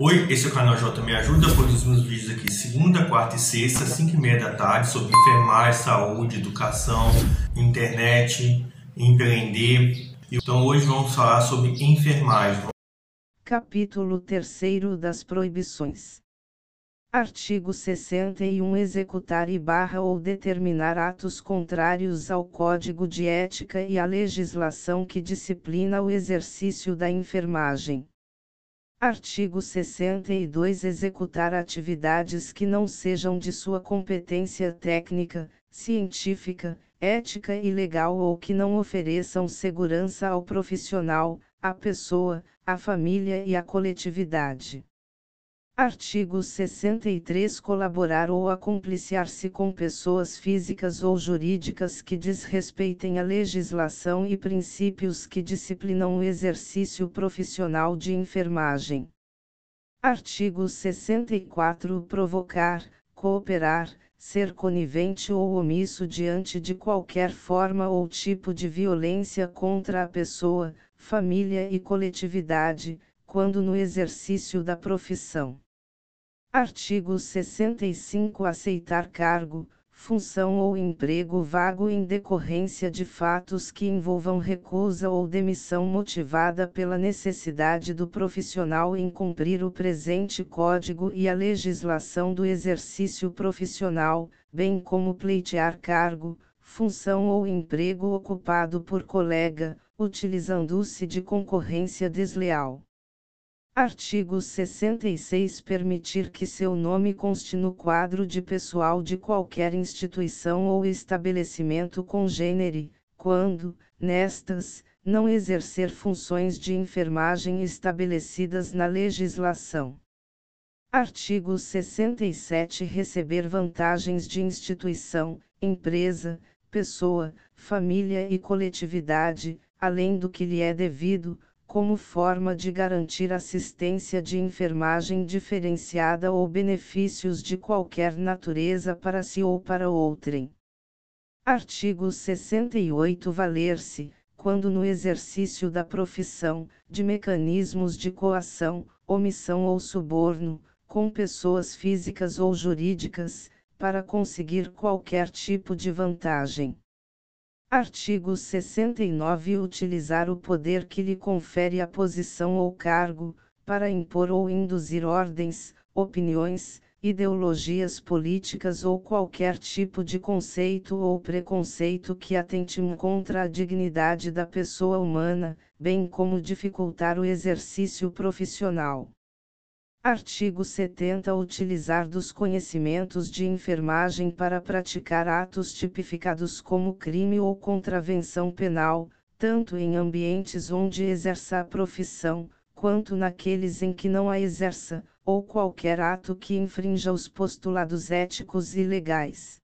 Oi, esse é o canal J Me Ajuda, produzo meus vídeos aqui segunda, quarta e sexta, 5 e meia da tarde, sobre enfermagem, saúde, educação, internet, empreender. Então hoje vamos falar sobre enfermagem. Capítulo 3 das Proibições. Artigo 61 Executar e barra ou determinar atos contrários ao Código de Ética e à legislação que disciplina o exercício da enfermagem. Artigo 62 Executar atividades que não sejam de sua competência técnica, científica, ética e legal ou que não ofereçam segurança ao profissional, à pessoa, à família e à coletividade. Artigo 63 Colaborar ou acompliciar-se com pessoas físicas ou jurídicas que desrespeitem a legislação e princípios que disciplinam o exercício profissional de enfermagem. Artigo 64 Provocar, cooperar, ser conivente ou omisso diante de qualquer forma ou tipo de violência contra a pessoa, família e coletividade, quando no exercício da profissão. Artigo 65 Aceitar cargo, função ou emprego vago em decorrência de fatos que envolvam recusa ou demissão motivada pela necessidade do profissional em cumprir o presente Código e a legislação do exercício profissional, bem como pleitear cargo, função ou emprego ocupado por colega, utilizando-se de concorrência desleal. Artigo 66 Permitir que seu nome conste no quadro de pessoal de qualquer instituição ou estabelecimento congênere, quando, nestas, não exercer funções de enfermagem estabelecidas na legislação. Artigo 67 Receber vantagens de instituição, empresa, pessoa, família e coletividade, além do que lhe é devido, como forma de garantir assistência de enfermagem diferenciada ou benefícios de qualquer natureza para si ou para outrem. Artigo 68 Valer-se, quando no exercício da profissão, de mecanismos de coação, omissão ou suborno, com pessoas físicas ou jurídicas, para conseguir qualquer tipo de vantagem. Artigo 69 Utilizar o poder que lhe confere a posição ou cargo, para impor ou induzir ordens, opiniões, ideologias políticas ou qualquer tipo de conceito ou preconceito que atente contra a dignidade da pessoa humana, bem como dificultar o exercício profissional. Artigo 70 Utilizar dos conhecimentos de enfermagem para praticar atos tipificados como crime ou contravenção penal, tanto em ambientes onde exerça a profissão, quanto naqueles em que não a exerça, ou qualquer ato que infrinja os postulados éticos e legais.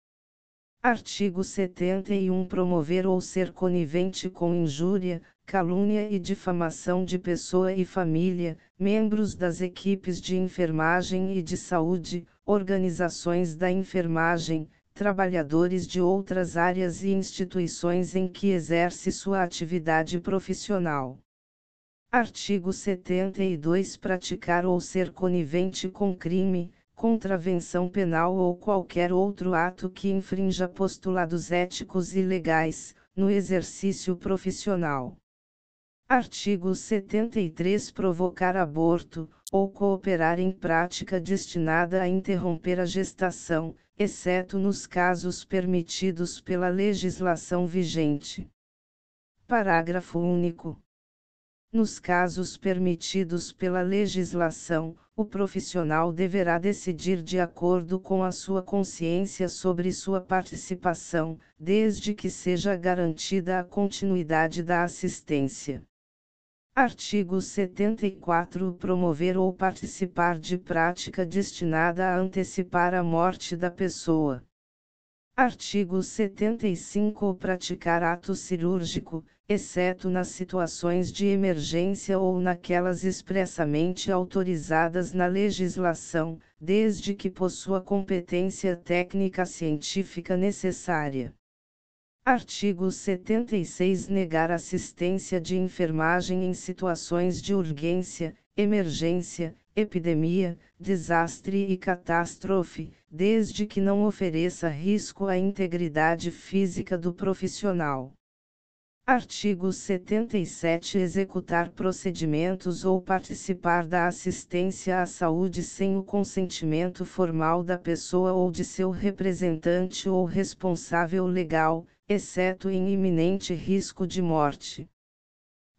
Artigo 71 Promover ou ser conivente com injúria, calúnia e difamação de pessoa e família, membros das equipes de enfermagem e de saúde, organizações da enfermagem, trabalhadores de outras áreas e instituições em que exerce sua atividade profissional. Artigo 72 Praticar ou ser conivente com crime, contravenção penal ou qualquer outro ato que infrinja postulados éticos e legais, no exercício profissional. Artigo 73 Provocar aborto, ou cooperar em prática destinada a interromper a gestação, exceto nos casos permitidos pela legislação vigente. Parágrafo único. Nos casos permitidos pela legislação, o profissional deverá decidir de acordo com a sua consciência sobre sua participação, desde que seja garantida a continuidade da assistência. Artigo 74 Promover ou participar de prática destinada a antecipar a morte da pessoa. Artigo 75 Praticar ato cirúrgico, exceto nas situações de emergência ou naquelas expressamente autorizadas na legislação, desde que possua competência técnica científica necessária. Artigo 76 Negar assistência de enfermagem em situações de urgência, emergência, epidemia, desastre e catástrofe, desde que não ofereça risco à integridade física do profissional. Artigo 77 Executar procedimentos ou participar da assistência à saúde sem o consentimento formal da pessoa ou de seu representante ou responsável legal, exceto em iminente risco de morte.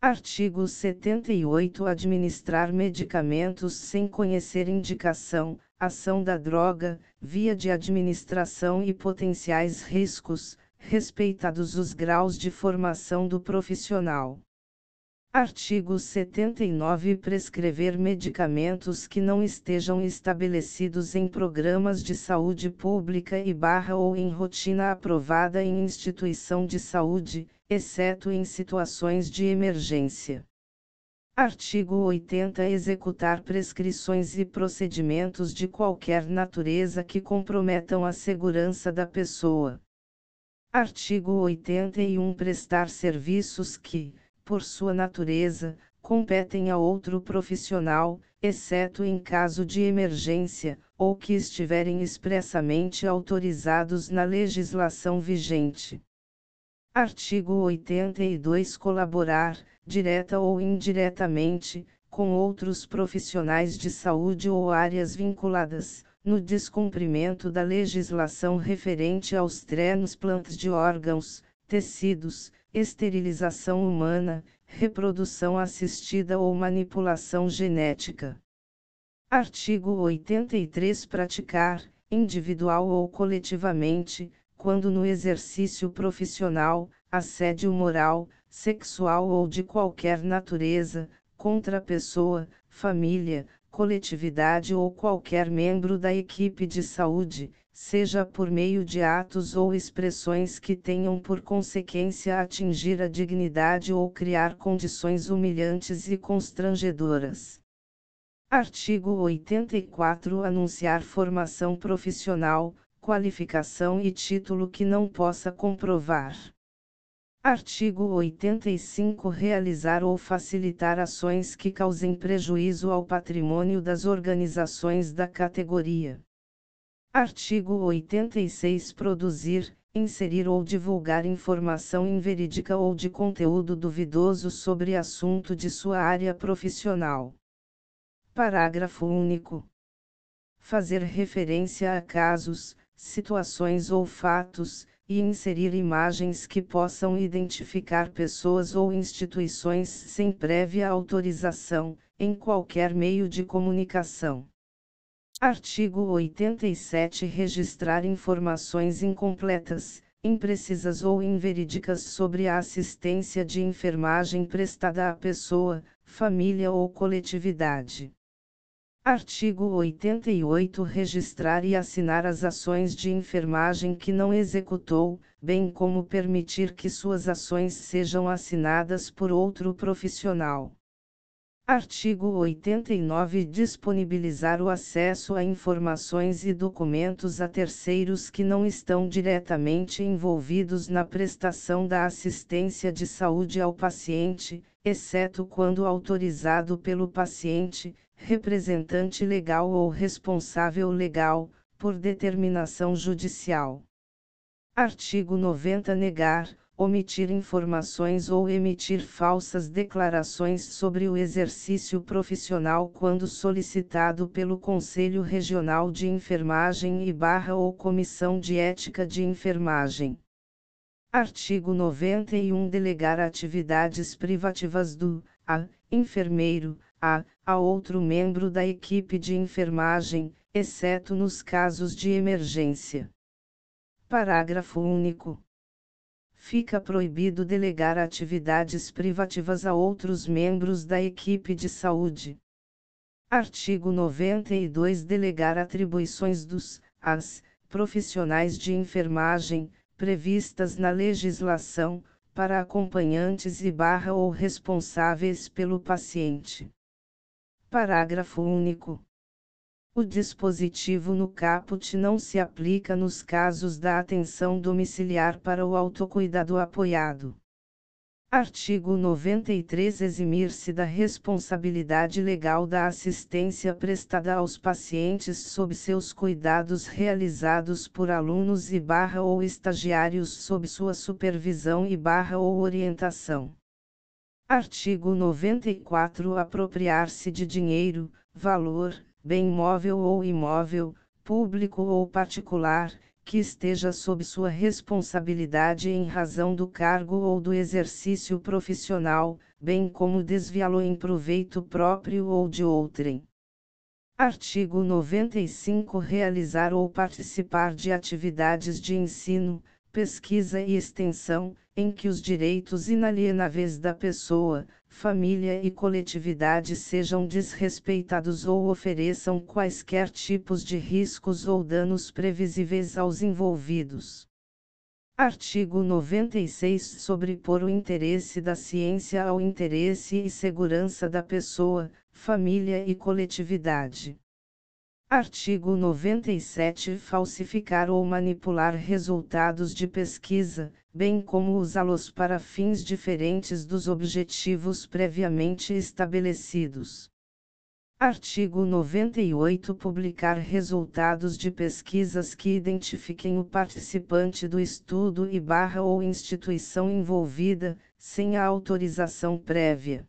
Artigo 78 Administrar medicamentos sem conhecer indicação, ação da droga, via de administração e potenciais riscos, respeitados os graus de formação do profissional. Artigo 79 Prescrever medicamentos que não estejam estabelecidos em programas de saúde pública e barra ou em rotina aprovada em instituição de saúde, exceto em situações de emergência. Artigo 80 Executar prescrições e procedimentos de qualquer natureza que comprometam a segurança da pessoa. Artigo 81 Prestar serviços que, por sua natureza, competem a outro profissional, exceto em caso de emergência, ou que estiverem expressamente autorizados na legislação vigente. Artigo 82 Colaborar, direta ou indiretamente, com outros profissionais de saúde ou áreas vinculadas, no descumprimento da legislação referente aos transplantes de órgãos, tecidos, esterilização humana, reprodução assistida ou manipulação genética. Artigo 83 Praticar, individual ou coletivamente, quando no exercício profissional, assédio moral, sexual ou de qualquer natureza, contra a pessoa, família, coletividade ou qualquer membro da equipe de saúde, seja por meio de atos ou expressões que tenham por consequência atingir a dignidade ou criar condições humilhantes e constrangedoras. Artigo 84 Anunciar formação profissional, qualificação e título que não possa comprovar. Artigo 85 Realizar ou facilitar ações que causem prejuízo ao patrimônio das organizações da categoria. Artigo 86 Produzir, inserir ou divulgar informação inverídica ou de conteúdo duvidoso sobre assunto de sua área profissional. Parágrafo único. Fazer referência a casos, situações ou fatos, e inserir imagens que possam identificar pessoas ou instituições sem prévia autorização, em qualquer meio de comunicação. Artigo 87 Registrar informações incompletas, imprecisas ou inverídicas sobre a assistência de enfermagem prestada à pessoa, família ou coletividade. Artigo 88 Registrar e assinar as ações de enfermagem que não executou, bem como permitir que suas ações sejam assinadas por outro profissional. Artigo 89 Disponibilizar o acesso a informações e documentos a terceiros que não estão diretamente envolvidos na prestação da assistência de saúde ao paciente, exceto quando autorizado pelo paciente, representante legal ou responsável legal, por determinação judicial. Artigo 90 Negar, omitir informações ou emitir falsas declarações sobre o exercício profissional quando solicitado pelo Conselho Regional de Enfermagem e barra ou Comissão de Ética de Enfermagem. Artigo 91 Delegar atividades privativas do a, enfermeiro a, a outro membro da equipe de enfermagem, exceto nos casos de emergência. Parágrafo único fica proibido delegar atividades privativas a outros membros da equipe de saúde. Artigo 92 Delegar atribuições dos AS, profissionais de enfermagem, previstas na legislação, para acompanhantes e barra ou responsáveis pelo paciente. Parágrafo único. O dispositivo no caput não se aplica nos casos da atenção domiciliar para o autocuidado apoiado. Artigo 93 Eximir-se da responsabilidade legal da assistência prestada aos pacientes sob seus cuidados realizados por alunos e barra ou estagiários sob sua supervisão e barra ou orientação. Artigo 94 Apropriar-se de dinheiro, valor, bem móvel ou imóvel, público ou particular, que esteja sob sua responsabilidade em razão do cargo ou do exercício profissional, bem como desviá-lo em proveito próprio ou de outrem. Artigo 95 Realizar ou participar de atividades de ensino, pesquisa e extensão, em que os direitos inalienáveis da pessoa, família e coletividade sejam desrespeitados ou ofereçam quaisquer tipos de riscos ou danos previsíveis aos envolvidos. Artigo 96 Sobrepor o interesse da ciência ao interesse e segurança da pessoa, família e coletividade. Artigo 97 Falsificar ou manipular resultados de pesquisa, bem como usá-los para fins diferentes dos objetivos previamente estabelecidos. Artigo 98 Publicar resultados de pesquisas que identifiquem o participante do estudo e barra ou instituição envolvida, sem a autorização prévia.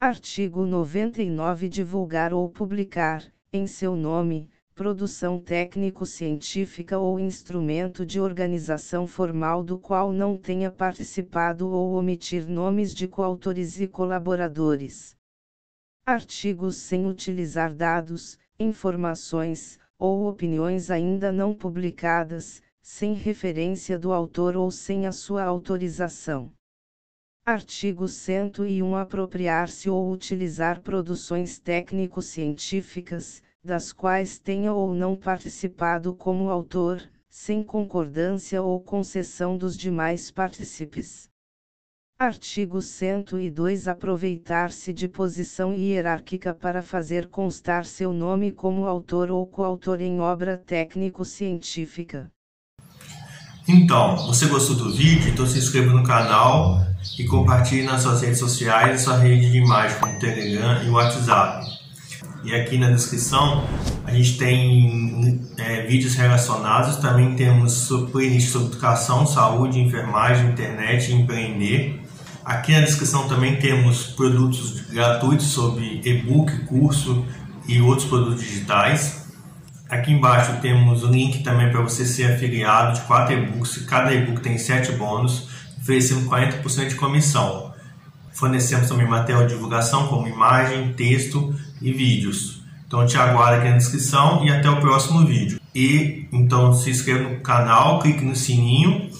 Artigo 99 Divulgar ou publicar, em seu nome, produção técnico-científica ou instrumento de organização formal do qual não tenha participado ou omitir nomes de coautores e colaboradores. Artigos sem utilizar dados, informações, ou opiniões ainda não publicadas, sem referência do autor ou sem a sua autorização. Artigo 101 Apropriar-se ou utilizar produções técnico-científicas, das quais tenha ou não participado como autor, sem concordância ou concessão dos demais partícipes. Artigo 102 Aproveitar-se de posição hierárquica para fazer constar seu nome como autor ou coautor em obra técnico-científica. Então, você gostou do vídeo? Então se inscreva no canal e compartilhe nas suas redes sociais e sua rede de imagem como Telegram e WhatsApp. E aqui na descrição a gente tem é, vídeos relacionados, também temos playlist sobre educação, saúde, enfermagem, internet e empreender. Aqui na descrição também temos produtos gratuitos sobre e-book, curso e outros produtos digitais. Aqui embaixo temos o link também para você ser afiliado de quatro e-books. Cada e-book tem 7 bônus, oferecendo 40% de comissão. Fornecemos também material de divulgação como imagem, texto e vídeos. Então te aguardo aqui na descrição e até o próximo vídeo. E então se inscreva no canal, clique no sininho